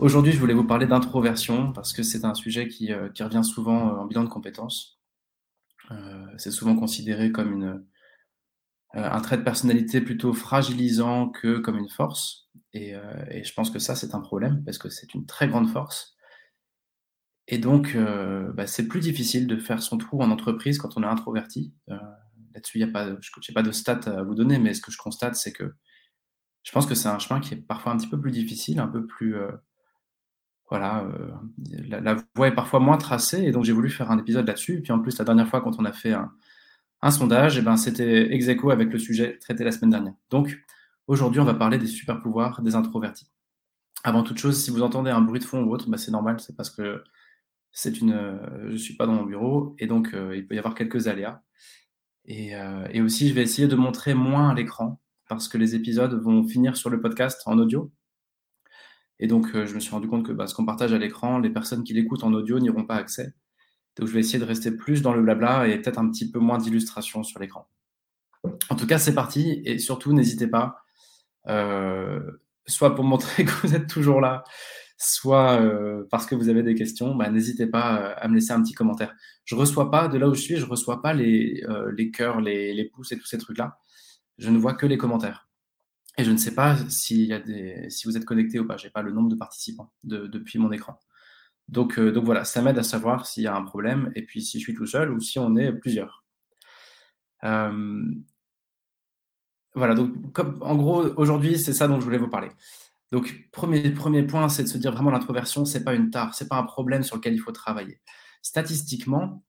Aujourd'hui, je voulais vous parler d'introversion parce que c'est un sujet qui, euh, revient souvent euh, en bilan de compétences. Euh, c'est souvent considéré comme une, un trait de personnalité plutôt fragilisant que comme une force. Et, je pense que ça, c'est un problème parce que c'est une très grande force. Et donc, bah, c'est plus difficile de faire son trou en entreprise quand on est introverti. Là-dessus, je n'ai pas de stats à vous donner, mais ce que je constate, c'est que je pense que c'est un chemin qui est parfois un petit peu plus difficile, un peu plus voilà, euh, la, voie est parfois moins tracée, et donc j'ai voulu faire un épisode là-dessus. Et puis en plus, la dernière fois, quand on a fait un, sondage, et eh ben, c'était ex aequo avec le sujet traité la semaine dernière. Donc aujourd'hui, on va parler des super pouvoirs des introvertis. Avant toute chose, si vous entendez un bruit de fond ou autre, bah, c'est normal, c'est parce que c'est une, euh, je ne suis pas dans mon bureau, et donc euh, il peut y avoir quelques aléas. Et, et aussi, je vais essayer de montrer moins à l'écran, parce que les épisodes vont finir sur le podcast en audio, et donc, euh, je me suis rendu compte que bah, ce qu'on partage à l'écran, les personnes qui l'écoutent en audio n'y auront pas accès. Donc, je vais essayer de rester plus dans le blabla et peut-être un petit peu moins d'illustration sur l'écran. En tout cas, c'est parti. Et surtout, n'hésitez pas, euh, soit pour montrer que vous êtes toujours là, soit euh, parce que vous avez des questions, bah, n'hésitez pas à me laisser un petit commentaire. Je ne reçois pas, de là où je suis, je ne reçois pas les, les cœurs, les, les pouces et tous ces trucs-là. Je ne vois que les commentaires. Je ne sais pas y a des, si vous êtes connecté ou pas. Je n'ai pas le nombre de participants depuis mon écran. Donc, euh, donc voilà, ça m'aide à savoir s'il y a un problème et puis si je suis tout seul ou si on est plusieurs. Euh, voilà, donc en gros, aujourd'hui, c'est ça dont je voulais vous parler. Donc, premier, premier point, c'est de se dire vraiment l'introversion, ce n'est pas une tare, ce n'est pas un problème sur lequel il faut travailler. Statistiquement,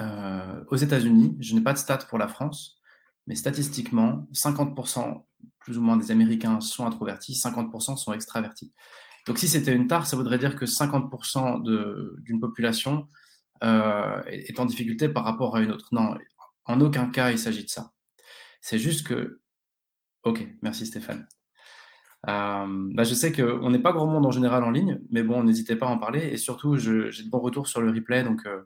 euh, aux États-Unis, je n'ai pas de stats pour la France, mais statistiquement, 50% plus ou moins des Américains sont introvertis, 50% sont extravertis. Donc si c'était une tare, ça voudrait dire que 50% d'une population euh, est en difficulté par rapport à une autre. Non, en aucun cas il s'agit de ça. C'est juste que... Ok, merci Stéphane. Euh, bah je sais qu'on n'est pas grand monde en général en ligne, mais bon, n'hésitez pas à en parler. Et surtout, j'ai de bons retours sur le replay, donc, euh,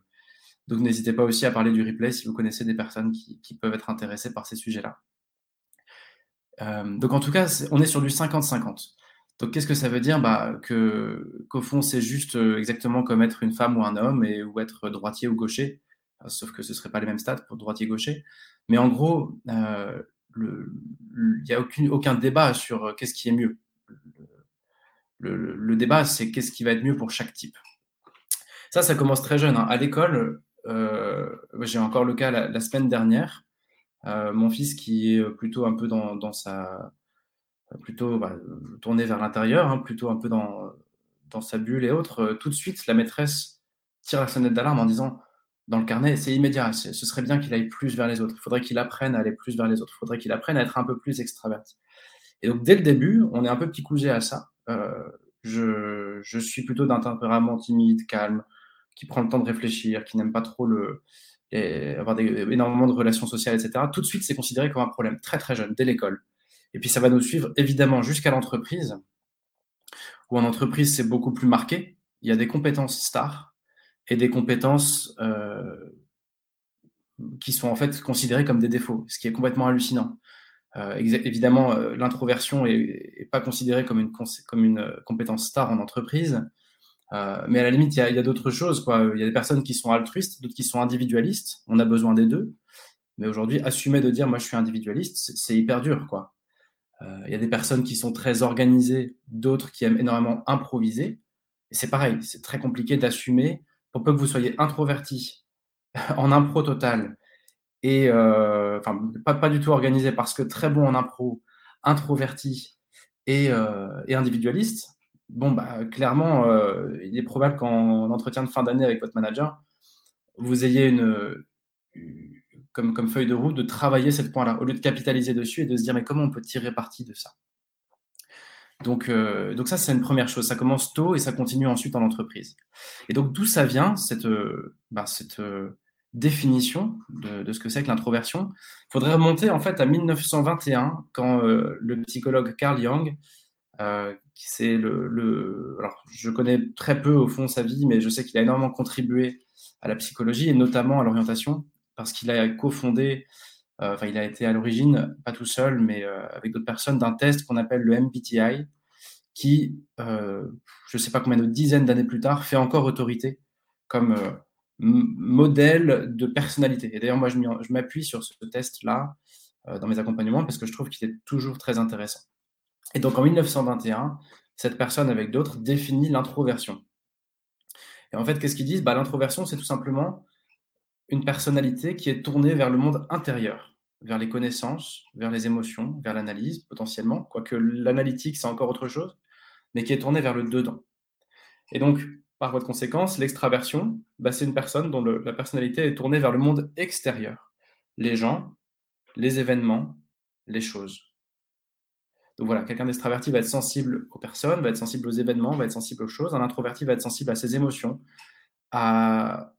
donc n'hésitez pas aussi à parler du replay si vous connaissez des personnes qui peuvent être intéressées par ces sujets-là. Euh, donc en tout cas, on est sur du 50-50. Donc qu'est-ce que ça veut dire? Bah, que, Qu'au fond, c'est juste euh, exactement comme être une femme ou un homme, et, ou être droitier ou gaucher, sauf que ce ne serait pas les mêmes stats pour droitier-gaucher. Mais en gros, euh, il n'y a aucun débat sur qu'est-ce qui est mieux. Le, débat, c'est qu'est-ce qui va être mieux pour chaque type. Ça, ça commence très jeune. Hein. À l'école, j'ai encore le cas la semaine dernière. Euh, mon fils qui est plutôt un peu dans, sa plutôt bah, tourné vers l'intérieur, hein, plutôt un peu dans, dans sa bulle et autres, euh, tout de suite, la maîtresse tire la sonnette d'alarme en disant dans le carnet, c'est immédiat, ce serait bien qu'il aille plus vers les autres, il faudrait qu'il apprenne à aller plus vers les autres, il faudrait qu'il apprenne à être un peu plus extraverti. Et donc, dès le début, on est un peu petit couché à ça. Euh, je, je, suis plutôt d'un tempérament timide, calme, qui prend le temps de réfléchir, qui n'aime pas trop le, avoir énormément de relations sociales, etc., tout de suite, c'est considéré comme un problème très très jeune, dès l'école. Et puis ça va nous suivre évidemment jusqu'à l'entreprise, où en entreprise, c'est beaucoup plus marqué. Il y a des compétences stars et des compétences euh, qui sont en fait considérées comme des défauts, ce qui est complètement hallucinant. Euh, évidemment, euh, l'introversion n'est pas considérée comme une compétence star en entreprise, euh, mais à la limite, il y a, d'autres choses. Il y a des personnes qui sont altruistes, d'autres qui sont individualistes. On a besoin des deux. Mais aujourd'hui, assumer de dire moi je suis individualiste, c'est hyper dur. Quoi. Euh, il y a des personnes qui sont très organisées, d'autres qui aiment énormément improviser. C'est pareil, c'est très compliqué d'assumer, pour peu que vous soyez introverti, en impro total, et euh, enfin, pas, pas du tout organisé parce que très bon en impro, introverti et individualiste, bon, bah, clairement, euh, il est probable qu'en entretien de fin d'année avec votre manager, vous ayez une, comme, comme feuille de route de travailler ce point-là, au lieu de capitaliser dessus et de se dire, mais comment on peut tirer parti de ça? Donc, euh, donc ça, c'est une première chose. Ça commence tôt et ça continue ensuite en entreprise. Et donc, d'où ça vient, cette, euh, bah, cette euh, définition de, ce que c'est que l'introversion? Il faudrait remonter en fait à 1921, quand le psychologue Carl Jung, c'est le, le, Alors, je connais très peu au fond sa vie, mais je sais qu'il a énormément contribué à la psychologie et notamment à l'orientation, parce qu'il a cofondé euh, enfin, il a été à l'origine, pas tout seul, mais euh, avec d'autres personnes, d'un test qu'on appelle le MBTI, qui, euh, je ne sais pas combien de dizaines d'années plus tard, fait encore autorité comme modèle de personnalité. Et d'ailleurs, moi, je m'appuie sur ce test-là dans mes accompagnements parce que je trouve qu'il est toujours très intéressant. Et donc, en 1921, cette personne, avec d'autres, définit l'introversion. Et en fait, qu'est-ce qu'ils disent? Bah, L'introversion, c'est tout simplement une personnalité qui est tournée vers le monde intérieur, vers les connaissances, vers les émotions, vers l'analyse potentiellement, quoique l'analytique c'est encore autre chose, mais qui est tournée vers le dedans. Et donc, par voie de conséquence, l'extraversion, bah, c'est une personne dont la personnalité est tournée vers le monde extérieur, les gens, les événements, les choses. Voilà, quelqu'un d'extraverti va être sensible aux personnes, va être sensible aux événements, va être sensible aux choses. Un introverti va être sensible à ses émotions, à,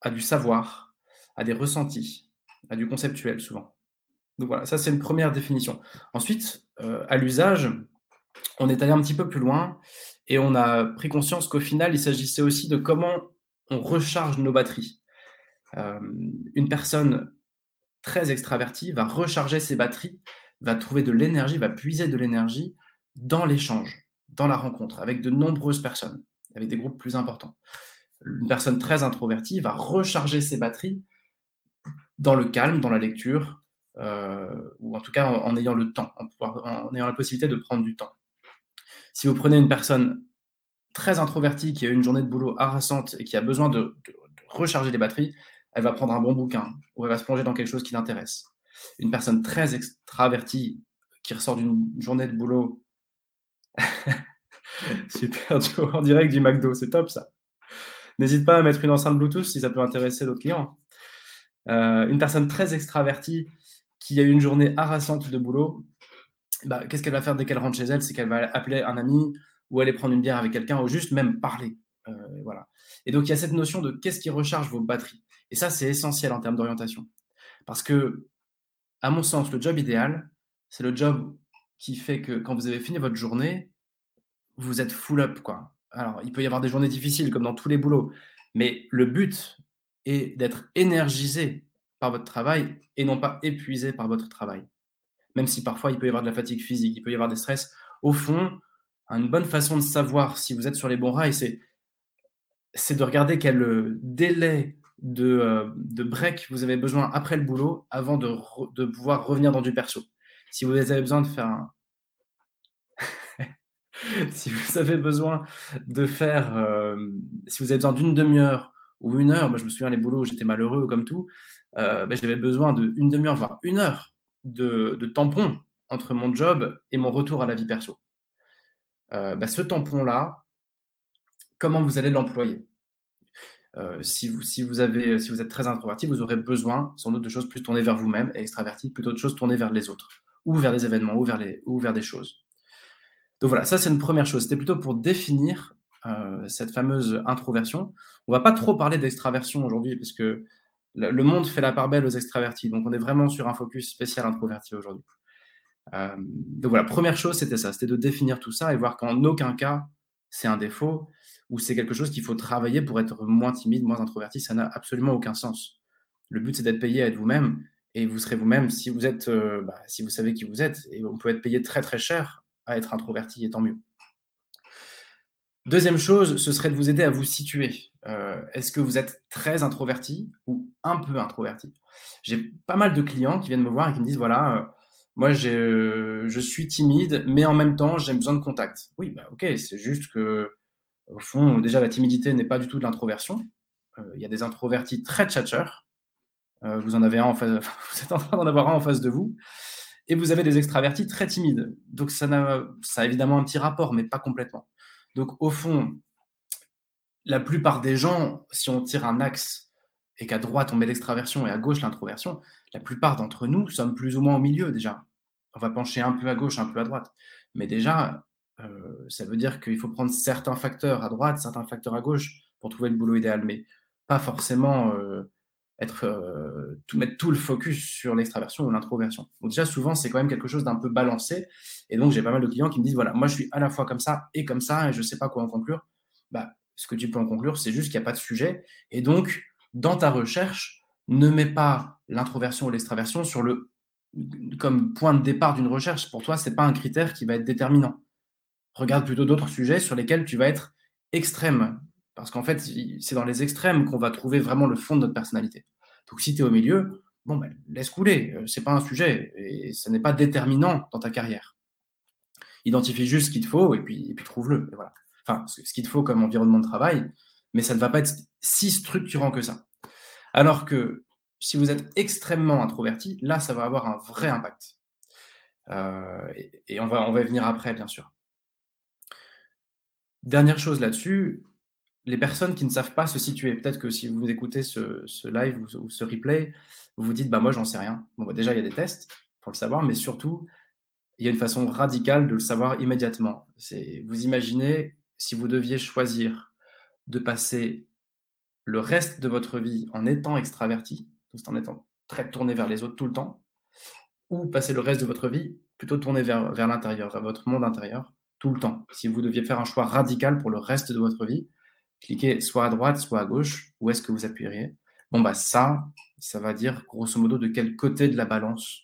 à du savoir, à des ressentis, à du conceptuel souvent. Donc voilà, ça c'est une première définition. Ensuite, euh, à l'usage, on est allé un petit peu plus loin et on a pris conscience qu'au final, il s'agissait aussi de comment on recharge nos batteries. Euh, une personne très extravertie va recharger ses batteries, va trouver de l'énergie, va puiser de l'énergie dans l'échange, dans la rencontre, avec de nombreuses personnes, avec des groupes plus importants une personne très introvertie va recharger ses batteries dans le calme, dans la lecture, euh, ou en tout cas en, ayant le temps, en, ayant la possibilité de prendre du temps. Si vous prenez une personne très introvertie qui a une journée de boulot harassante et qui a besoin de, recharger les batteries, elle va prendre un bon bouquin ou elle va se plonger dans quelque chose qui l'intéresse. Une personne très extravertie qui ressort d'une journée de boulot super en direct du McDo, c'est top ça. N'hésite pas à mettre une enceinte Bluetooth si ça peut intéresser d'autres clients. Euh, une personne très extravertie qui a eu une journée harassante de boulot, bah, qu'est-ce qu'elle va faire dès qu'elle rentre chez elle? C'est qu'elle va appeler un ami ou aller prendre une bière avec quelqu'un ou juste même parler. Euh, voilà. Et donc, il y a cette notion de qu'est-ce qui recharge vos batteries? Et ça, c'est essentiel en termes d'orientation. Parce que, à mon sens, le job idéal, c'est le job qui fait que quand vous avez fini votre journée, vous êtes full up, quoi alors, il peut y avoir des journées difficiles comme dans tous les boulots, mais le but est d'être énergisé par votre travail et non pas épuisé par votre travail. Même si parfois il peut y avoir de la fatigue physique, il peut y avoir des stress. Au fond, une bonne façon de savoir si vous êtes sur les bons rails, c'est, c'est de regarder quel euh, délai de, euh, de break vous avez besoin après le boulot avant de, de pouvoir revenir dans du perso. Si vous avez besoin de faire si vous avez besoin de faire, euh, si vous avez besoin d'une demi-heure ou une heure, moi je me souviens les boulots où j'étais malheureux comme tout, euh, ben, j'avais besoin d'une demi-heure, voire une heure de, tampon entre mon job et mon retour à la vie perso. Ben, ce tampon-là, comment vous allez l'employer? Si, vous, si, vous si vous êtes très introverti, vous aurez besoin sans doute de choses plus tournées vers vous-même et extraverti, plutôt de choses tournées vers les autres, ou vers des événements, ou vers, les, ou vers des choses. Donc voilà, ça c'est une première chose. C'était plutôt pour définir euh, cette fameuse introversion. On va pas trop parler d'extraversion aujourd'hui parce que le monde fait la part belle aux extravertis. Donc on est vraiment sur un focus spécial introverti aujourd'hui. Euh, donc voilà, première chose c'était ça, c'était de définir tout ça et voir qu'en aucun cas c'est un défaut ou c'est quelque chose qu'il faut travailler pour être moins timide, moins introverti. Ça n'a absolument aucun sens. Le but c'est d'être payé à être vous-même et vous serez vous-même si vous êtes, euh, bah, si vous savez qui vous êtes. Et on peut être payé très très cher à être introverti, et tant mieux. Deuxième chose, ce serait de vous aider à vous situer. Euh, est-ce que vous êtes très introverti ou un peu introverti? J'ai pas mal de clients qui viennent me voir et qui me disent, voilà, euh, moi je suis timide, mais en même temps j'ai besoin de contact. Oui, bah, ok, c'est juste que, au fond, déjà la timidité n'est pas du tout de l'introversion. Euh, il y a des introvertis très tchatcheurs. vous en avez un en face, vous êtes en train d'en avoir un en face de vous et vous avez des extravertis très timides. Donc ça a évidemment un petit rapport, mais pas complètement. Donc au fond, la plupart des gens, si on tire un axe et qu'à droite on met l'extraversion et à gauche l'introversion, la plupart d'entre nous sommes plus ou moins au milieu déjà. On va pencher un peu à gauche, un peu à droite. Mais déjà, euh, ça veut dire qu'il faut prendre certains facteurs à droite, certains facteurs à gauche pour trouver le boulot idéal, mais pas forcément euh, être, euh, tout, mettre tout le focus sur l'extraversion ou l'introversion. Donc déjà, souvent, c'est quand même quelque chose d'un peu balancé. Et donc, j'ai pas mal de clients qui me disent, voilà, moi, je suis à la fois comme ça et comme ça, et je sais pas quoi en conclure. Bah, ce que tu peux en conclure, c'est juste qu'il n'y a pas de sujet. Et donc, dans ta recherche, ne mets pas l'introversion ou l'extraversion sur le comme point de départ d'une recherche. Pour toi, ce n'est pas un critère qui va être déterminant. Regarde plutôt d'autres sujets sur lesquels tu vas être extrême. Parce qu'en fait, c'est dans les extrêmes qu'on va trouver vraiment le fond de notre personnalité. Donc si tu es au milieu, bon, ben, laisse couler, euh, c'est pas un sujet et ce n'est pas déterminant dans ta carrière. Identifie juste ce qu'il te faut et puis, trouve-le. Enfin, ce qu'il te faut comme environnement de travail, mais ça ne va pas être si structurant que ça. Alors que si vous êtes extrêmement introverti, là, ça va avoir un vrai impact. Euh, et, on, va, on va venir après, bien sûr. Dernière chose là-dessus, les personnes qui ne savent pas se situer. Peut-être que si vous écoutez ce, live ou, ce replay, vous vous dites, bah moi, j'en sais rien. Bon, bah, déjà, il y a des tests pour le savoir, mais surtout, il y a une façon radicale de le savoir immédiatement. C'est vous imaginez si vous deviez choisir de passer le reste de votre vie en étant extraverti, en étant très tourné vers les autres tout le temps, ou passer le reste de votre vie plutôt tourné vers, vers l'intérieur, vers votre monde intérieur, le temps. Si vous deviez faire un choix radical pour le reste de votre vie, cliquez soit à droite, soit à gauche, où est-ce que vous appuieriez? Bon, bah ça, ça va dire grosso modo de quel côté de la balance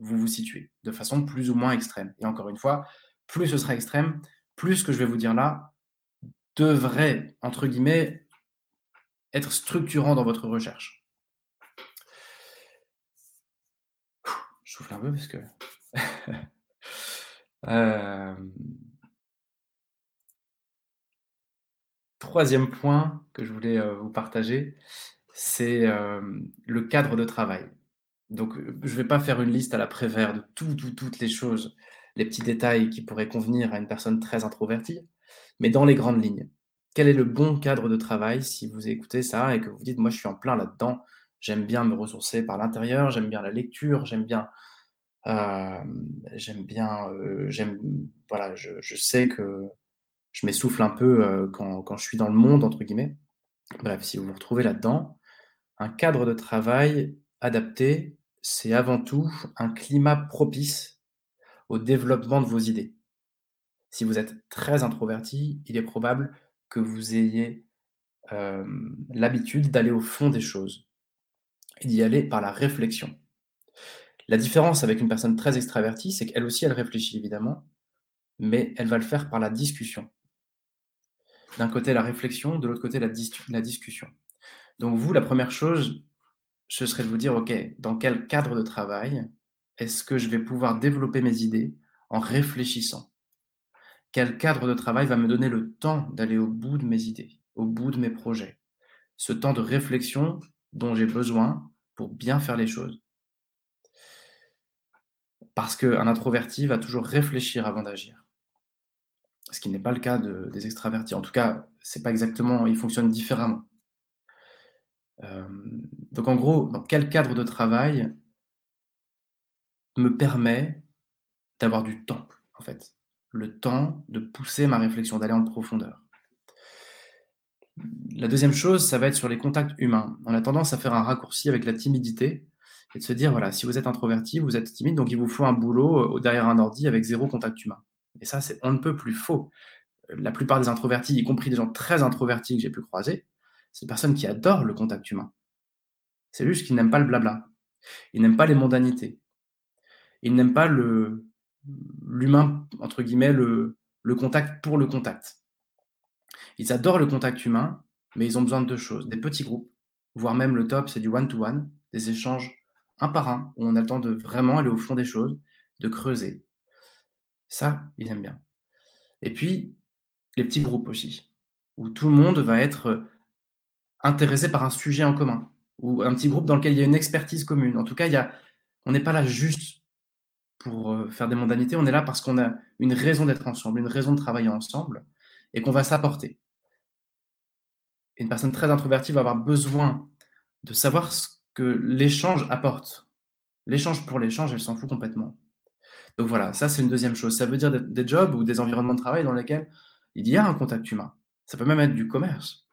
vous vous situez, de façon plus ou moins extrême. Et encore une fois, plus ce sera extrême, plus ce que je vais vous dire là devrait, entre guillemets, être structurant dans votre recherche. Je souffle un peu parce que... Troisième point que je voulais vous partager, c'est le cadre de travail. Donc, je ne vais pas faire une liste à la Prévert de toutes les choses, les petits détails qui pourraient convenir à une personne très introvertie, mais dans les grandes lignes. Quel est le bon cadre de travail si vous écoutez ça et que vous dites, moi, je suis en plein là-dedans, j'aime bien me ressourcer par l'intérieur, j'aime bien la lecture, j'aime bien j'aime bien, j'aime, voilà, je, sais que je m'essouffle un peu quand, quand, je suis dans le monde, entre guillemets. Bref, si vous vous retrouvez là-dedans, un cadre de travail adapté, c'est avant tout un climat propice au développement de vos idées. Si vous êtes très introverti, il est probable que vous ayez l'habitude d'aller au fond des choses et d'y aller par la réflexion. La différence avec une personne très extravertie, c'est qu'elle aussi, elle réfléchit évidemment, mais elle va le faire par la discussion. D'un côté, la réflexion, de l'autre côté, la, la, discussion. Donc vous, la première chose, ce serait de vous dire, OK, dans quel cadre de travail est-ce que je vais pouvoir développer mes idées en réfléchissant? Quel cadre de travail va me donner le temps d'aller au bout de mes idées, au bout de mes projets? Ce temps de réflexion dont j'ai besoin pour bien faire les choses. Parce qu'un introverti va toujours réfléchir avant d'agir. Ce qui n'est pas le cas des extravertis. En tout cas, c'est pas exactement, ils fonctionnent différemment. Euh, donc en gros, dans quel cadre de travail me permet d'avoir du temps, en fait, le temps de pousser ma réflexion, d'aller en profondeur. La deuxième chose, ça va être sur les contacts humains. On a tendance à faire un raccourci avec la timidité et de se dire, voilà, si vous êtes introverti, vous êtes timide, donc il vous faut un boulot euh, derrière un ordi avec zéro contact humain. Et ça, c'est on ne peut plus faux. La plupart des introvertis, y compris des gens très introvertis que j'ai pu croiser, c'est des personnes qui adorent le contact humain. C'est juste qu'ils n'aiment pas le blabla. Ils n'aiment pas les mondanités. Ils n'aiment pas le l'humain, entre guillemets, le, le contact pour le contact. Ils adorent le contact humain, mais ils ont besoin de deux choses. Des petits groupes, voire même le top, c'est du one-to-one, des échanges un par un, où on a le temps de vraiment aller au fond des choses, de creuser. Ça, ils aiment bien. Et puis, les petits groupes aussi, où tout le monde va être intéressé par un sujet en commun, ou un petit groupe dans lequel il y a une expertise commune. En tout cas, il y a, on n'est pas là juste pour euh, faire des mondanités, on est là parce qu'on a une raison d'être ensemble, une raison de travailler ensemble, et qu'on va s'apporter. Une personne très introvertie va avoir besoin de savoir ce que l'échange apporte. L'échange pour l'échange, elle s'en fout complètement. Donc voilà, ça c'est une deuxième chose. Ça veut dire des, jobs ou des environnements de travail dans lesquels il y a un contact humain. Ça peut même être du commerce,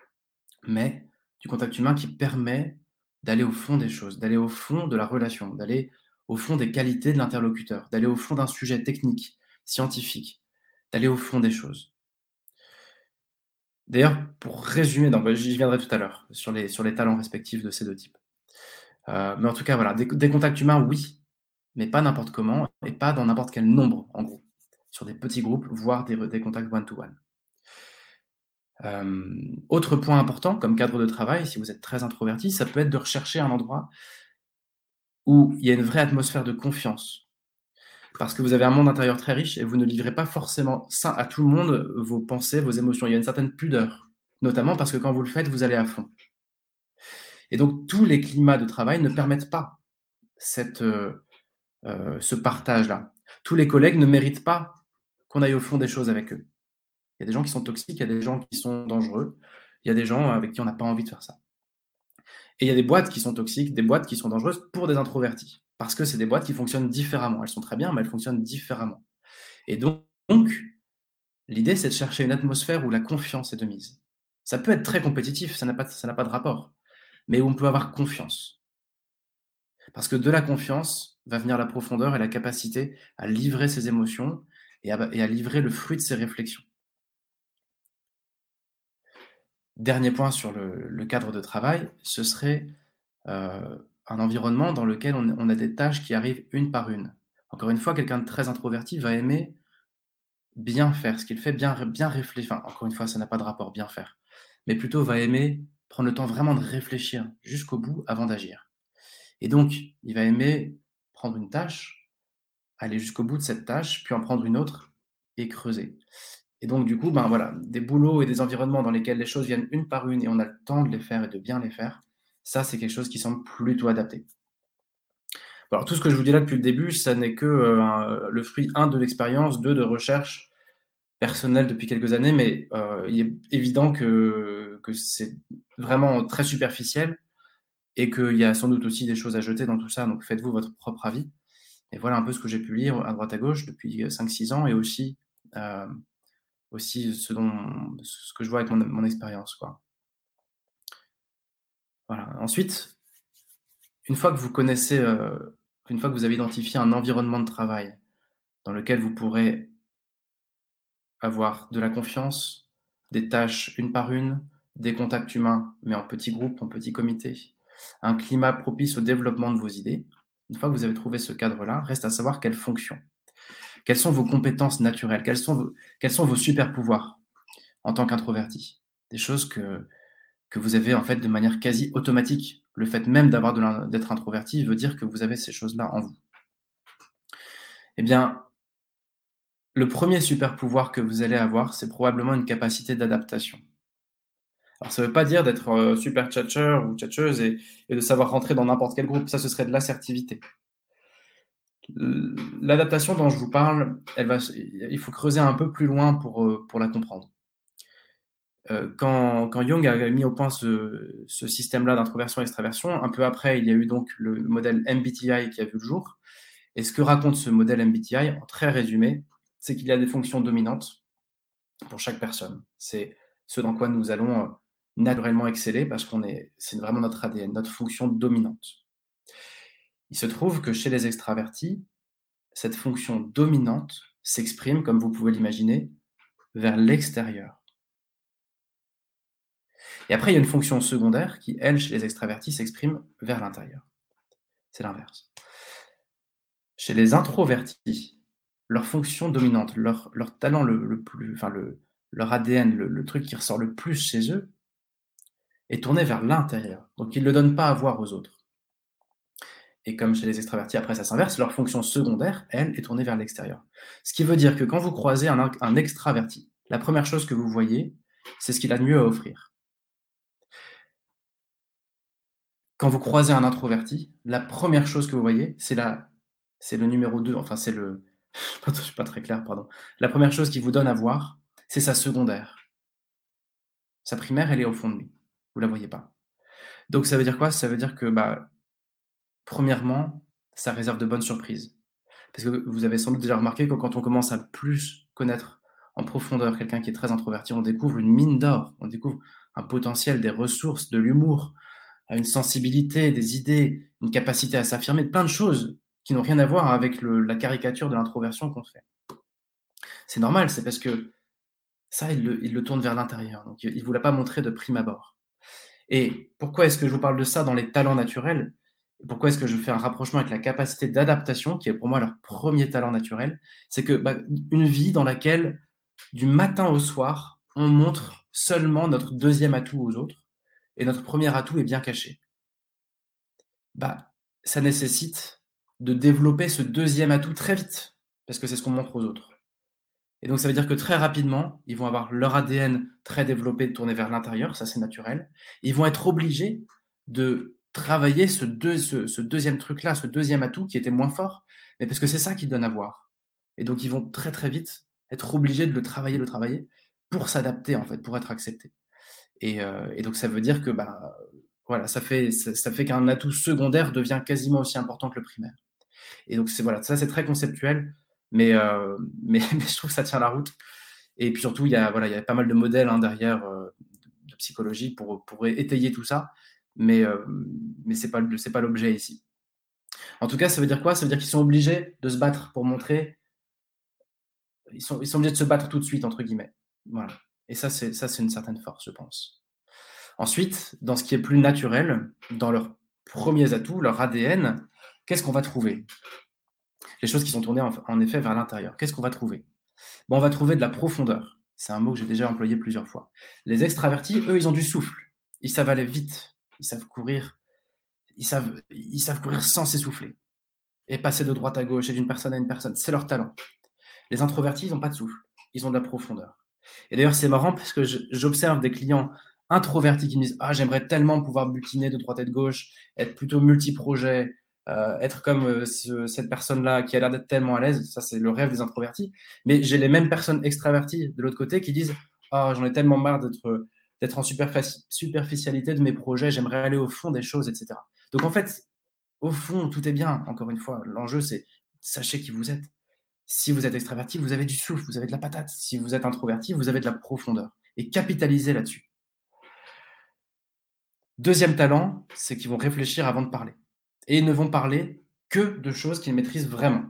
mais du contact humain qui permet d'aller au fond des choses, d'aller au fond de la relation, d'aller au fond des qualités de l'interlocuteur, d'aller au fond d'un sujet technique, scientifique, d'aller au fond des choses. D'ailleurs, pour résumer, j'y viendrai tout à l'heure sur les, sur les talents respectifs de ces deux types. Euh, mais en tout cas, voilà, des, contacts humains, oui, mais pas n'importe comment et pas dans n'importe quel nombre, en gros, sur des petits groupes, voire des, contacts one-to-one. Euh, autre point important comme cadre de travail, si vous êtes très introverti, ça peut être de rechercher un endroit où il y a une vraie atmosphère de confiance, parce que vous avez un monde intérieur très riche et vous ne livrez pas forcément à tout le monde vos pensées, vos émotions. Il y a une certaine pudeur, notamment parce que quand vous le faites, vous allez à fond. Et donc, tous les climats de travail ne permettent pas cette, euh, euh, ce partage-là. Tous les collègues ne méritent pas qu'on aille au fond des choses avec eux. Il y a des gens qui sont toxiques, il y a des gens qui sont dangereux, il y a des gens avec qui on n'a pas envie de faire ça. Et il y a des boîtes qui sont toxiques, des boîtes qui sont dangereuses pour des introvertis. Parce que c'est des boîtes qui fonctionnent différemment. Elles sont très bien, mais elles fonctionnent différemment. Et donc, l'idée, c'est de chercher une atmosphère où la confiance est de mise. Ça peut être très compétitif, ça n'a pas, pas de rapport, mais où on peut avoir confiance. Parce que de la confiance va venir la profondeur et la capacité à livrer ses émotions et à, livrer le fruit de ses réflexions. Dernier point sur le, cadre de travail, ce serait euh, un environnement dans lequel on, a des tâches qui arrivent une par une. Encore une fois, quelqu'un de très introverti va aimer bien faire ce qu'il fait, bien, bien réfléchir. Encore une fois, ça n'a pas de rapport, bien faire. Mais plutôt va aimer prendre le temps vraiment de réfléchir jusqu'au bout avant d'agir. Et donc, il va aimer prendre une tâche, aller jusqu'au bout de cette tâche, puis en prendre une autre et creuser. Et donc, du coup, ben voilà, des boulots et des environnements dans lesquels les choses viennent une par une et on a le temps de les faire et de bien les faire, ça, c'est quelque chose qui semble plutôt adapté. Alors, tout ce que je vous dis là depuis le début, ça n'est que euh, le fruit, un, de l'expérience, deux, de recherche personnelle depuis quelques années, mais euh, il est évident que, c'est vraiment très superficiel et qu'il y a sans doute aussi des choses à jeter dans tout ça, donc faites-vous votre propre avis. Et voilà un peu ce que j'ai pu lire à droite à gauche depuis 5-6 ans et aussi, euh, ce, que je vois avec mon, expérience. Voilà. Ensuite, une fois que vous connaissez, euh, une fois que vous avez identifié un environnement de travail dans lequel vous pourrez avoir de la confiance, des tâches une par une, des contacts humains, mais en petits groupes, en petits comités, un climat propice au développement de vos idées, une fois que vous avez trouvé ce cadre-là, reste à savoir quelles fonctions, quelles sont vos compétences naturelles, quels sont vos, super pouvoirs en tant qu'introverti? Des choses que que vous avez en fait de manière quasi automatique. Le fait même d'avoir d'être introverti veut dire que vous avez ces choses-là en vous. Eh bien, le premier super pouvoir que vous allez avoir, c'est probablement une capacité d'adaptation. Alors, ça ne veut pas dire d'être euh, super tchatcher ou tchatcheuse et, de savoir rentrer dans n'importe quel groupe. Ça, ce serait de l'assertivité. L'adaptation dont je vous parle, elle il faut creuser un peu plus loin pour, euh, la comprendre. Euh, quand, Jung a mis au point ce, ce système-là d'introversion-extraversion, un peu après, il y a eu donc le modèle MBTI qui a vu le jour. Et ce que raconte ce modèle MBTI, en très résumé, c'est qu'il y a des fonctions dominantes pour chaque personne. C'est ce dans quoi nous allons euh, naturellement exceller parce qu'on est, c'est vraiment notre ADN, notre fonction dominante. Il se trouve que chez les extravertis, cette fonction dominante s'exprime, comme vous pouvez l'imaginer, vers l'extérieur. Et après, il y a une fonction secondaire qui, elle, chez les extravertis, s'exprime vers l'intérieur. C'est l'inverse. Chez les introvertis, leur fonction dominante, leur, leur talent le, plus, enfin le, leur ADN, le, truc qui ressort le plus chez eux, est tourné vers l'intérieur. Donc ils ne le donnent pas à voir aux autres. Et comme chez les extravertis, après ça s'inverse, leur fonction secondaire, elle, est tournée vers l'extérieur. Ce qui veut dire que quand vous croisez un, un extraverti, la première chose que vous voyez, c'est ce qu'il a de mieux à offrir. quand vous croisez un introverti, la première chose que vous voyez, c'est c'est le numéro 2, enfin c'est le, je suis pas très clair, pardon. La première chose qui vous donne à voir, c'est sa secondaire. Sa primaire, elle est au fond de lui. Vous la voyez pas. Donc ça veut dire quoi? Ça veut dire que, bah, premièrement, ça réserve de bonnes surprises. Parce que vous avez sans doute déjà remarqué que quand on commence à plus connaître en profondeur quelqu'un qui est très introverti, on découvre une mine d'or, on découvre un potentiel, des ressources, de l'humour, une sensibilité, des idées, une capacité à s'affirmer, plein de choses qui n'ont rien à voir avec la caricature de l'introversion qu'on fait. C'est normal, c'est parce que ça, il le, tourne vers l'intérieur. Donc, il ne vous l'a pas montré de prime abord. Et pourquoi est-ce que je vous parle de ça dans les talents naturels? Pourquoi est-ce que je fais un rapprochement avec la capacité d'adaptation, qui est pour moi leur premier talent naturel? C'est que bah, une vie dans laquelle, du matin au soir, on montre seulement notre deuxième atout aux autres, et notre premier atout est bien caché. Bah, ça nécessite de développer ce deuxième atout très vite, parce que c'est ce qu'on montre aux autres. Et donc, ça veut dire que très rapidement, ils vont avoir leur ADN très développé, tourné vers l'intérieur, ça c'est naturel. Ils vont être obligés de travailler ce, ce, deuxième truc-là, ce deuxième atout qui était moins fort, mais parce que c'est ça qui donne à voir. Et donc, ils vont très très vite être obligés de le travailler, le travailler, pour s'adapter en fait, pour être acceptés. Et, euh, donc, ça veut dire que bah, voilà, ça fait, ça fait qu'un atout secondaire devient quasiment aussi important que le primaire. Et donc, voilà, ça c'est très conceptuel, mais, euh, mais, je trouve que ça tient la route. Et puis surtout, il y a, voilà, il y a pas mal de modèles hein, derrière euh, de psychologie pour, pour étayer tout ça, mais, euh, mais ce n'est pas, pas l'objet ici. En tout cas, ça veut dire quoi? Ça veut dire qu'ils sont obligés de se battre pour montrer. Ils sont, ils sont obligés de se battre tout de suite, entre guillemets. Voilà. Et ça, c'est une certaine force, je pense. Ensuite, dans ce qui est plus naturel, dans leurs premiers atouts, leur ADN, qu'est-ce qu'on va trouver? Les choses qui sont tournées en, effet vers l'intérieur. Qu'est-ce qu'on va trouver? On va trouver de la profondeur. C'est un mot que j'ai déjà employé plusieurs fois. Les extravertis, eux, ils ont du souffle. Ils savent aller vite. Ils savent courir. Ils savent, ils savent courir sans s'essouffler. Et passer de droite à gauche et d'une personne à une personne. C'est leur talent. Les introvertis, ils n'ont pas de souffle. Ils ont de la profondeur. Et d'ailleurs, c'est marrant parce que j'observe des clients introvertis qui me disent Ah, j'aimerais tellement pouvoir butiner de droite et de gauche, être plutôt multi-projet, euh, être comme euh, cette personne-là qui a l'air d'être tellement à l'aise, ça c'est le rêve des introvertis. Mais j'ai les mêmes personnes extraverties de l'autre côté qui disent Ah, j'en ai tellement marre d'être d'être en superficialité de mes projets, j'aimerais aller au fond des choses, etc. Donc en fait, au fond, tout est bien, encore une fois. L'enjeu, c'est sachez qui vous êtes. Si vous êtes extraverti, vous avez du souffle, vous avez de la patate. Si vous êtes introverti, vous avez de la profondeur. Et capitalisez là-dessus. Deuxième talent, c'est qu'ils vont réfléchir avant de parler et ils ne vont parler que de choses qu'ils maîtrisent vraiment.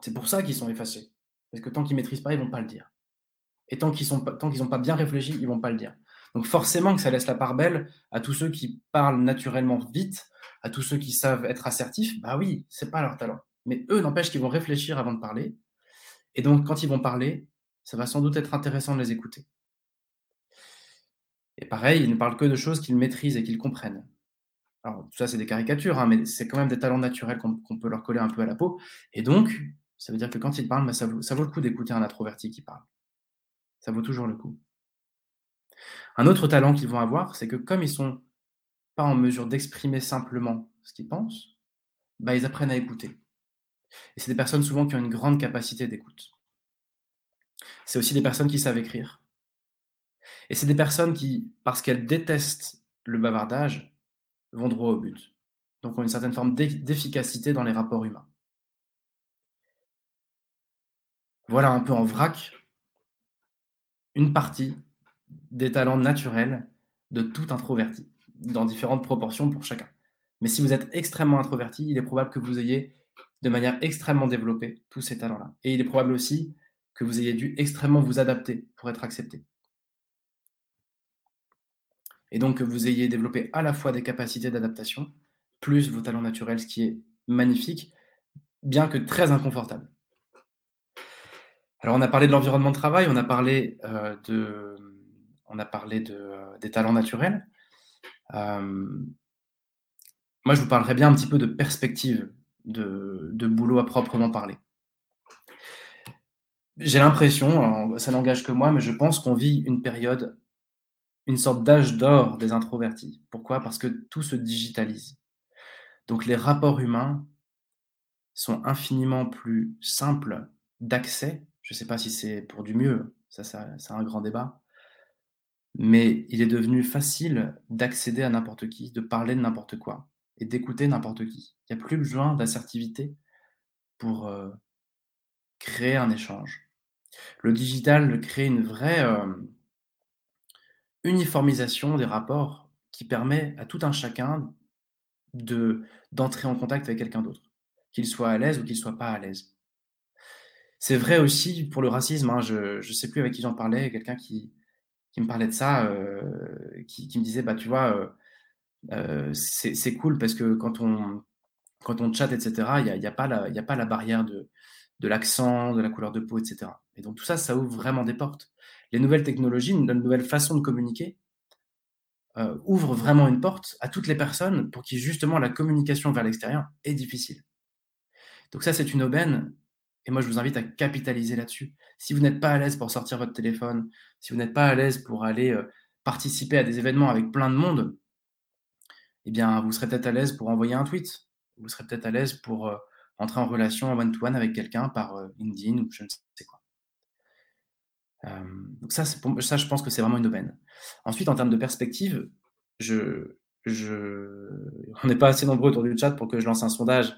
C'est pour ça qu'ils sont effacés. Parce que tant qu'ils ne maîtrisent pas, ils ne vont pas le dire. Et tant qu'ils n'ont pas bien réfléchi, ils ne vont pas le dire. Donc forcément que ça laisse la part belle à tous ceux qui parlent naturellement vite, à tous ceux qui savent être assertifs. Bah oui, c'est pas leur talent. Mais eux, n'empêche qu'ils vont réfléchir avant de parler. Et donc, quand ils vont parler, ça va sans doute être intéressant de les écouter. Et pareil, ils ne parlent que de choses qu'ils maîtrisent et qu'ils comprennent alors tout ça c'est des caricatures, hein, mais c'est quand même des talents naturels qu'on peut leur coller un peu à la peau. Et donc, ça veut dire que quand ils parlent, bah, ça, vaut, le coup d'écouter un introverti qui parle. Ça vaut toujours le coup. Un autre talent qu'ils vont avoir, c'est que comme ils sont pas en mesure d'exprimer simplement ce qu'ils pensent, bah, ils apprennent à écouter. Et c'est des personnes souvent qui ont une grande capacité d'écoute. C'est aussi des personnes qui savent écrire. Et c'est des personnes qui, parce qu'elles détestent le bavardage, vont droit au but. Donc ont une certaine forme d'efficacité dans les rapports humains. Voilà un peu en vrac une partie des talents naturels de tout introverti, dans différentes proportions pour chacun. Mais si vous êtes extrêmement introverti, il est probable que vous ayez de manière extrêmement développée tous ces talents-là. Et il est probable aussi que vous ayez dû extrêmement vous adapter pour être accepté et donc que vous ayez développé à la fois des capacités d'adaptation, plus vos talents naturels, ce qui est magnifique, bien que très inconfortable. Alors on a parlé de l'environnement de travail, on a parlé, euh, de, on a parlé de, euh, des talents naturels. Euh, moi, je vous parlerai bien un petit peu de perspective de, de boulot à proprement parler. J'ai l'impression, ça n'engage que moi, mais je pense qu'on vit une période une sorte d'âge d'or des introvertis. Pourquoi? Parce que tout se digitalise. Donc les rapports humains sont infiniment plus simples d'accès. Je ne sais pas si c'est pour du mieux, ça, c'est un grand débat. Mais il est devenu facile d'accéder à n'importe qui, de parler de n'importe quoi et d'écouter n'importe qui. Il n'y a plus besoin d'assertivité pour créer un échange. Le digital crée une vraie uniformisation des rapports qui permet à tout un chacun de d'entrer en contact avec quelqu'un d'autre, qu'il soit à l'aise ou qu'il soit pas à l'aise. C'est vrai aussi pour le racisme, hein, je ne sais plus avec qui j'en parlais, quelqu'un qui qui me parlait de ça, qui qui me disait: «Bah, tu vois, c'est cool parce que quand on quand on chatte et cetera, il y a y a pas la il a pas la barrière de de l'accent, de la couleur de peau et cetera» et donc tout ça, ça ouvre vraiment des portes. Les nouvelles technologies, une nouvelle façon de communiquer, euh, ouvre vraiment une porte à toutes les personnes pour qui justement la communication vers l'extérieur est difficile. Donc ça, c'est une aubaine, et moi je vous invite à capitaliser là-dessus. Si vous n'êtes pas à l'aise pour sortir votre téléphone, si vous n'êtes pas à l'aise pour aller euh, participer à des événements avec plein de monde, eh bien vous serez peut-être à l'aise pour envoyer un tweet, vous serez peut-être à l'aise pour euh, entrer en relation one-to-one avec quelqu'un par LinkedIn ou je ne sais quoi. Donc ça, je pense que c'est vraiment une aubaine. Ensuite, en termes de perspective, on n'est pas assez nombreux autour du chat pour que je lance un sondage,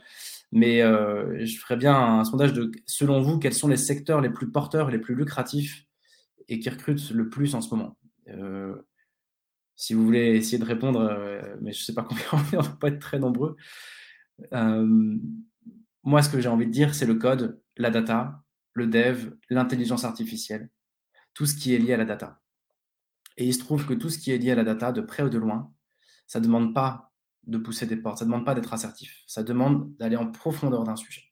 mais euh, je ferais bien un sondage de, selon vous, quels sont les secteurs les plus porteurs, les plus lucratifs et qui recrutent le plus en ce moment? Euh, si vous voulez essayer de répondre, euh, mais je ne sais pas combien on ne va pas être très nombreux. moi, ce que j'ai envie de dire, c'est le code, la data, le dev, l'intelligence artificielle, tout ce qui est lié à la data. Et il se trouve que tout ce qui est lié à la data, de près ou de loin, ça ne demande pas de pousser des portes, ça ne demande pas d'être assertif, ça demande d'aller en profondeur d'un sujet.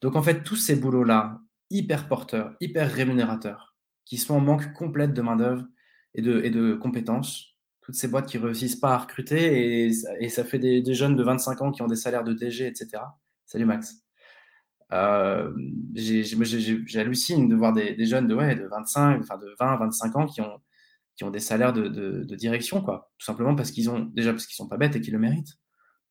Donc en fait, tous ces boulots-là, hyper porteurs, hyper rémunérateurs, qui sont en manque complète de main-d'œuvre et de, et de compétences, toutes ces boîtes qui ne réussissent pas à recruter, et, ça fait des, jeunes de 25 ans qui ont des salaires de DG, etc. Salut Max. Euh, J'hallucine de voir des, jeunes de, ouais, de 25, enfin de 20, 25 ans qui ont, qui ont des salaires de, direction, quoi. Tout simplement parce qu'ils ont, déjà parce qu'ils sont pas bêtes et qu'ils le méritent,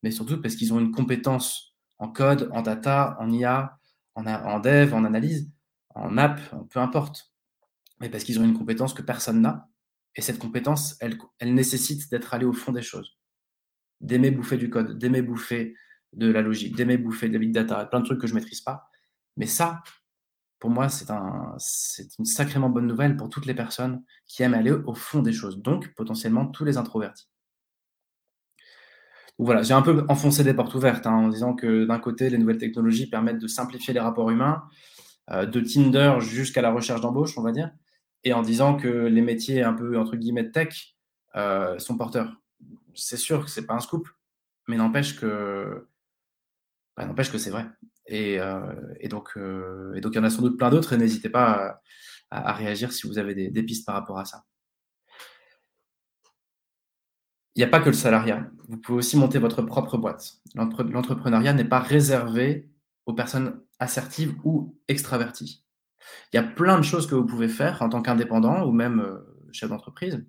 mais surtout parce qu'ils ont une compétence en code, en data, en IA, en, en dev, en analyse, en app, peu importe. Mais parce qu'ils ont une compétence que personne n'a. Et cette compétence, elle, elle nécessite d'être allé au fond des choses. D'aimer bouffer du code, d'aimer bouffer de la logique, d'aimer bouffer de la big data, plein de trucs que je maîtrise pas. Mais ça, pour moi, c'est un, une sacrément bonne nouvelle pour toutes les personnes qui aiment aller au fond des choses, donc potentiellement tous les introvertis. voilà, j'ai un peu enfoncé des portes ouvertes hein, en disant que d'un côté, les nouvelles technologies permettent de simplifier les rapports humains, euh, de Tinder jusqu'à la recherche d'embauche, on va dire, et en disant que les métiers un peu entre guillemets tech euh, sont porteurs. C'est sûr que c'est pas un scoop, mais n'empêche que, bah, n'empêche que c'est vrai. Euh, et, donc, euh, et donc, il y en a sans doute plein d'autres et n'hésitez pas à, réagir si vous avez des, pistes par rapport à ça. Il n'y a pas que le salariat. Vous pouvez aussi monter votre propre boîte. L'entrepreneuriat n'est pas réservé aux personnes assertives ou extraverties. Il y a plein de choses que vous pouvez faire en tant qu'indépendant ou même euh, chef d'entreprise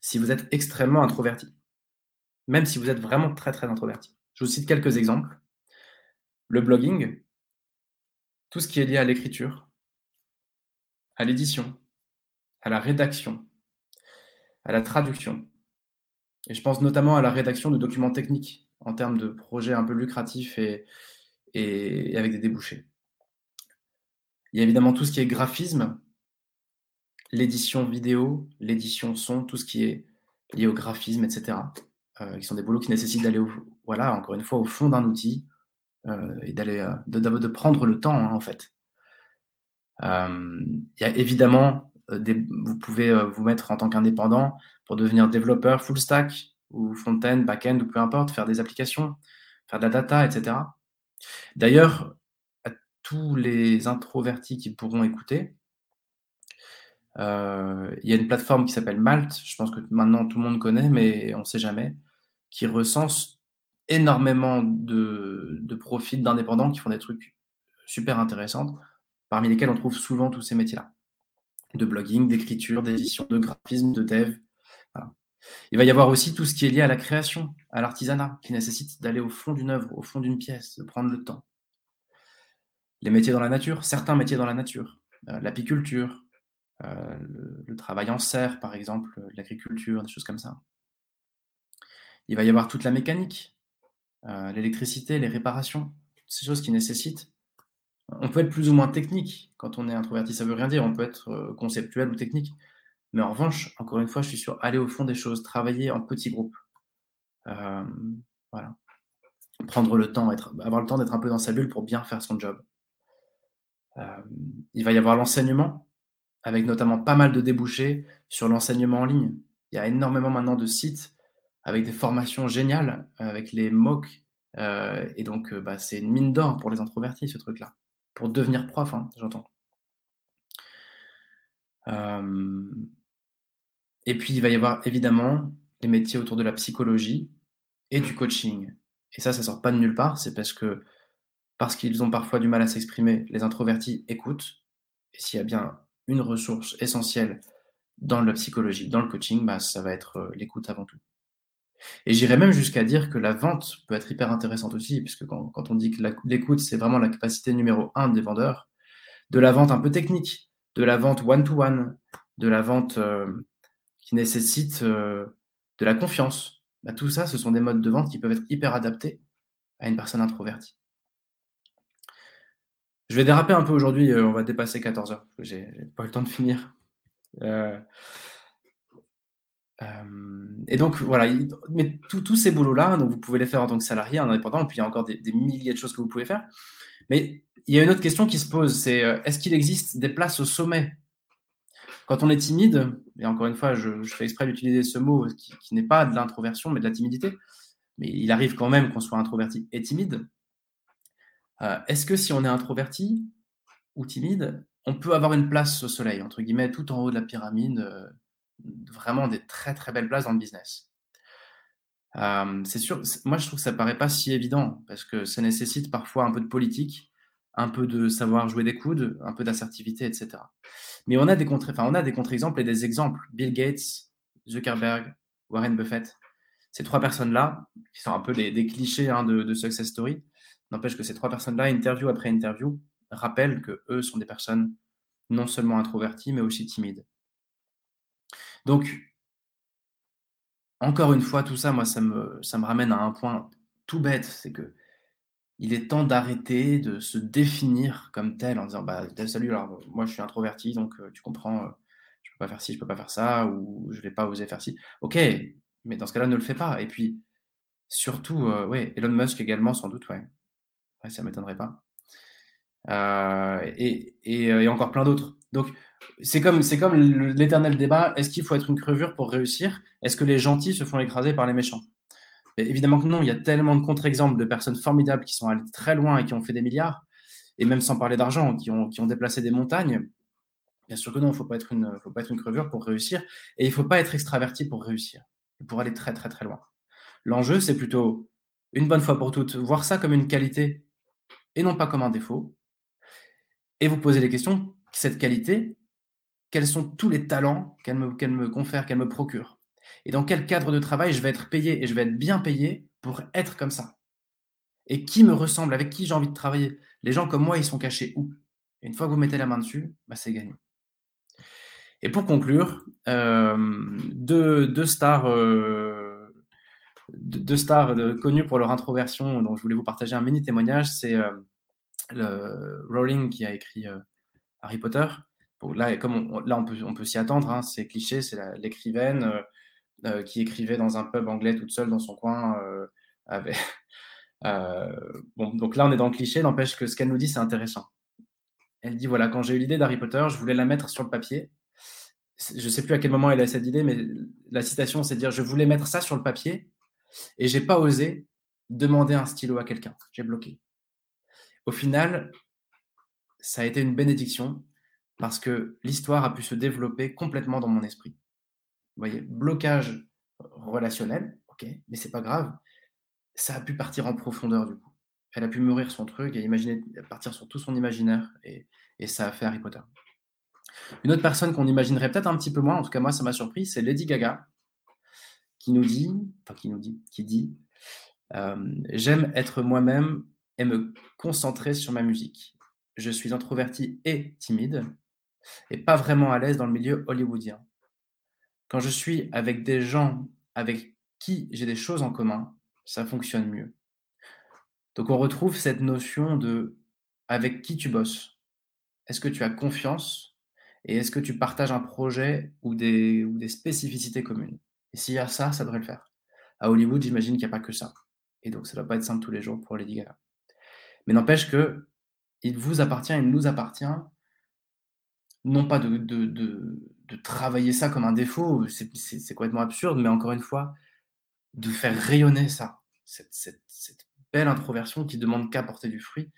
si vous êtes extrêmement introverti. Même si vous êtes vraiment très très introverti. Je vous cite quelques exemples le blogging, tout ce qui est lié à l'écriture, à l'édition, à la rédaction, à la traduction. Et je pense notamment à la rédaction de documents techniques en termes de projets un peu lucratifs et, avec des débouchés. Il y a évidemment tout ce qui est graphisme, l'édition vidéo, l'édition son, tout ce qui est lié au graphisme, etc. Euh, qui sont des boulots qui nécessitent d'aller, voilà, encore une fois, au fond d'un outil, euh, et d'aller euh, de, prendre le temps hein, en fait. Euh, il y a évidemment des, vous pouvez vous mettre en tant qu'indépendant pour devenir développeur full stack ou front-end, back-end ou peu importe, faire des applications, faire de la data, etc. D'ailleurs, à tous les introvertis qui pourront écouter, il y a une plateforme qui s'appelle Malt, je pense que maintenant tout le monde connaît, mais on ne sait jamais, qui recense énormément de, de profils d'indépendants qui font des trucs super intéressants, parmi lesquels on trouve souvent tous ces métiers-là. De blogging, d'écriture, d'édition, de graphisme, de dev. Il va y avoir aussi tout ce qui est lié à la création, à l'artisanat, qui nécessite d'aller au fond d'une œuvre, au fond d'une pièce, de prendre le temps. Les métiers dans la nature, certains métiers dans la nature, euh, l'apiculture, euh, le, le, travail en serre, par exemple, l'agriculture, des choses comme ça. Il va y avoir toute la mécanique, euh, l'électricité, les réparations, ces choses qui nécessitent on peut être plus ou moins technique quand on est introverti, ça veut rien dire, on peut être euh, conceptuel ou technique. Mais en revanche, encore une fois, je suis sur aller au fond des choses, travailler en petits groupes. Euh, voilà. Prendre le temps, avoir le temps d'être un peu dans sa bulle pour bien faire son job. Il va y avoir l'enseignement, avec notamment pas mal de débouchés sur l'enseignement en ligne. Il y a énormément maintenant de sites avec des formations géniales, avec les MOOC. et donc, bah, c'est une mine d'or pour les introvertis, ce truc-là pour devenir prof, hein, j'entends. Euh, et puis, il va y avoir évidemment les métiers autour de la psychologie et du coaching. Et ça, ça sort pas de nulle part, c'est parce que parce qu'ils ont parfois du mal à s'exprimer, les introvertis écoutent. Et s'il y a bien une ressource essentielle dans la psychologie, dans le coaching, bah, ça va être euh, l'écoute avant tout. Et j'irais même jusqu'à dire que la vente peut être hyper intéressante aussi, puisque quand, on dit que l'écoute, c'est vraiment la capacité numéro un des vendeurs, de la vente un peu technique, de la vente one-to-one, de la vente euh, qui nécessite euh, de la confiance, bah, tout ça, ce sont des modes de vente qui peuvent être hyper adaptés à une personne introvertie. Je vais déraper un peu aujourd'hui, euh, on va dépasser 14 heures, j'ai pas eu le temps de finir et donc voilà, mais tous ces boulots-là, donc vous pouvez les faire en tant que salarié, en indépendant, et puis il y a encore des, milliers de choses que vous pouvez faire. Mais il y a une autre question qui se pose, c'est euh, est-ce qu'il existe des places au sommet? Quand on est timide, et encore une fois, je, fais exprès d'utiliser ce mot qui, n'est pas de l'introversion, mais de la timidité, mais il arrive quand même qu'on soit introverti et timide. Euh, est-ce que si on est introverti ou timide, on peut avoir une place au soleil, entre guillemets, tout en haut de la pyramide euh, vraiment des très très belles places dans le business. c'est sûr, moi je trouve que ça paraît pas si évident parce que ça nécessite parfois un peu de politique, un peu de savoir jouer des coudes, un peu d'assertivité, etc. Mais on a des contre, enfin on a des contre-exemples et des exemples. Bill Gates, Zuckerberg, Warren Buffett, ces trois personnes-là, qui sont un peu des, clichés hein, de, de, success story, n'empêche que ces trois personnes-là, interview après interview, rappellent que eux sont des personnes non seulement introverties mais aussi timides. Donc, encore une fois, tout ça, moi, ça me, ça me ramène à un point tout bête, c'est que il est temps d'arrêter de se définir comme tel en disant bah salut alors moi je suis introverti donc euh, tu comprends euh, je peux pas faire ci je peux pas faire ça ou je vais pas oser faire ci. Ok mais dans ce cas-là ne le fais pas. Et puis surtout euh, ouais Elon Musk également sans doute ouais, ouais ça m'étonnerait pas. Et, et, encore plein d'autres. Donc c'est comme, c'est comme l'éternel débat est-ce qu'il faut être une crevure pour réussir? Est-ce que les gentils se font écraser par les méchants? Évidemment que non, il y a tellement de contre-exemples de personnes formidables qui sont allées très loin et qui ont fait des milliards, et même sans parler d'argent, qui ont, qui ont déplacé des montagnes. Bien sûr que non, il ne faut, pas être une, faut pas être une crevure pour réussir, et il ne faut pas être extraverti pour réussir, pour aller très très très loin. L'enjeu, c'est plutôt, une bonne fois pour toutes, voir ça comme une qualité et non pas comme un défaut, et vous poser les questions, cette qualité, quels sont tous les talents qu'elle me, confère, qu'elle me procure. Et dans quel cadre de travail je vais être payé et je vais être bien payé pour être comme ça? Et qui me ressemble, avec qui j'ai envie de travailler? Les gens comme moi, ils sont cachés où? Une fois que vous mettez la main dessus, bah, c'est gagné. Et pour conclure, euh, deux, stars, euh, connues pour leur introversion, dont je voulais vous partager un mini témoignage, c'est euh, Rowling qui a écrit Harry Potter là, comme on, là, on peut, on peut s'y attendre, hein, c'est cliché, c'est l'écrivaine euh, euh, qui écrivait dans un pub anglais toute seule dans son coin. Euh, avec, bon, donc là, on est dans le cliché, n'empêche que ce qu'elle nous dit, c'est intéressant. Elle dit voilà, quand j'ai eu l'idée d'Harry Potter, je voulais la mettre sur le papier. Je ne sais plus à quel moment elle a cette idée, mais la citation, c'est dire je voulais mettre ça sur le papier et j'ai pas osé demander un stylo à quelqu'un. J'ai bloqué. Au final, ça a été une bénédiction parce que l'histoire a pu se développer complètement dans mon esprit. Vous voyez, blocage relationnel, ok, mais c'est pas grave. Ça a pu partir en profondeur du coup. Elle a pu mûrir son truc et imaginer, partir sur tout son imaginaire et, ça a fait Harry Potter. Une autre personne qu'on imaginerait peut-être un petit peu moins, en tout cas moi ça m'a surpris, c'est Lady Gaga, qui nous dit, enfin qui nous dit, qui dit, euh, j'aime être moi-même et me concentrer sur ma musique. Je suis introverti et timide, et pas vraiment à l'aise dans le milieu hollywoodien. Quand je suis avec des gens avec qui j'ai des choses en commun, ça fonctionne mieux. Donc on retrouve cette notion de avec qui tu bosses. Est-ce que tu as confiance et est-ce que tu partages un projet ou des, ou des spécificités communes? Et s'il y a ça, ça devrait le faire. À Hollywood, j'imagine qu'il n'y a pas que ça. Et donc ça ne doit pas être simple tous les jours pour Lady Gaga. Mais n'empêche que il vous appartient, il nous appartient, non pas de, de, de, travailler ça comme un défaut, c'est complètement absurde, mais encore une fois, de faire rayonner ça, cette, cette, belle introversion qui demande qu'à porter du fruit.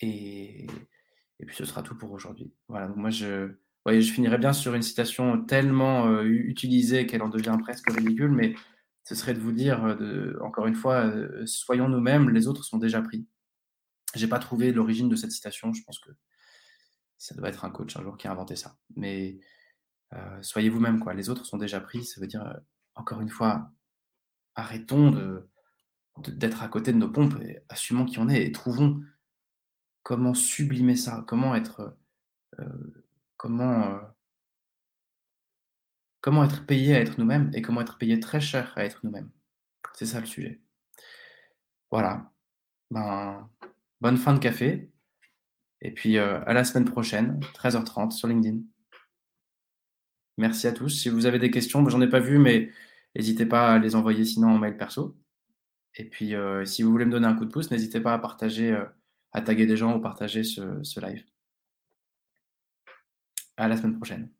Et, et puis ce sera tout pour aujourd'hui. Voilà, donc moi je, voyez, je finirai bien sur une citation tellement utilisée qu'elle en devient presque ridicule, mais ce serait de vous dire, encore une fois, soyons nous-mêmes, les autres sont déjà pris. J'ai pas trouvé l'origine de cette citation, je pense que ça doit être un coach un jour qui a inventé ça. Mais soyez vous-même, quoi. Les autres sont déjà pris, ça veut dire, encore une fois, arrêtons de, d'être à côté de nos pompes et assumons qui on est et trouvons comment sublimer ça, comment être, euh, comment, euh, comment être payé à être nous-mêmes et comment être payé très cher à être nous-mêmes. C'est ça le sujet. Voilà. Ben, bonne fin de café. Et puis euh, à la semaine prochaine, 13h30 sur LinkedIn. Merci à tous. Si vous avez des questions, j'en ai pas vu, mais n'hésitez pas à les envoyer sinon en mail perso. Et puis, si vous voulez me donner un coup de pouce, n'hésitez pas à partager à taguer des gens ou partager ce live. À la semaine prochaine.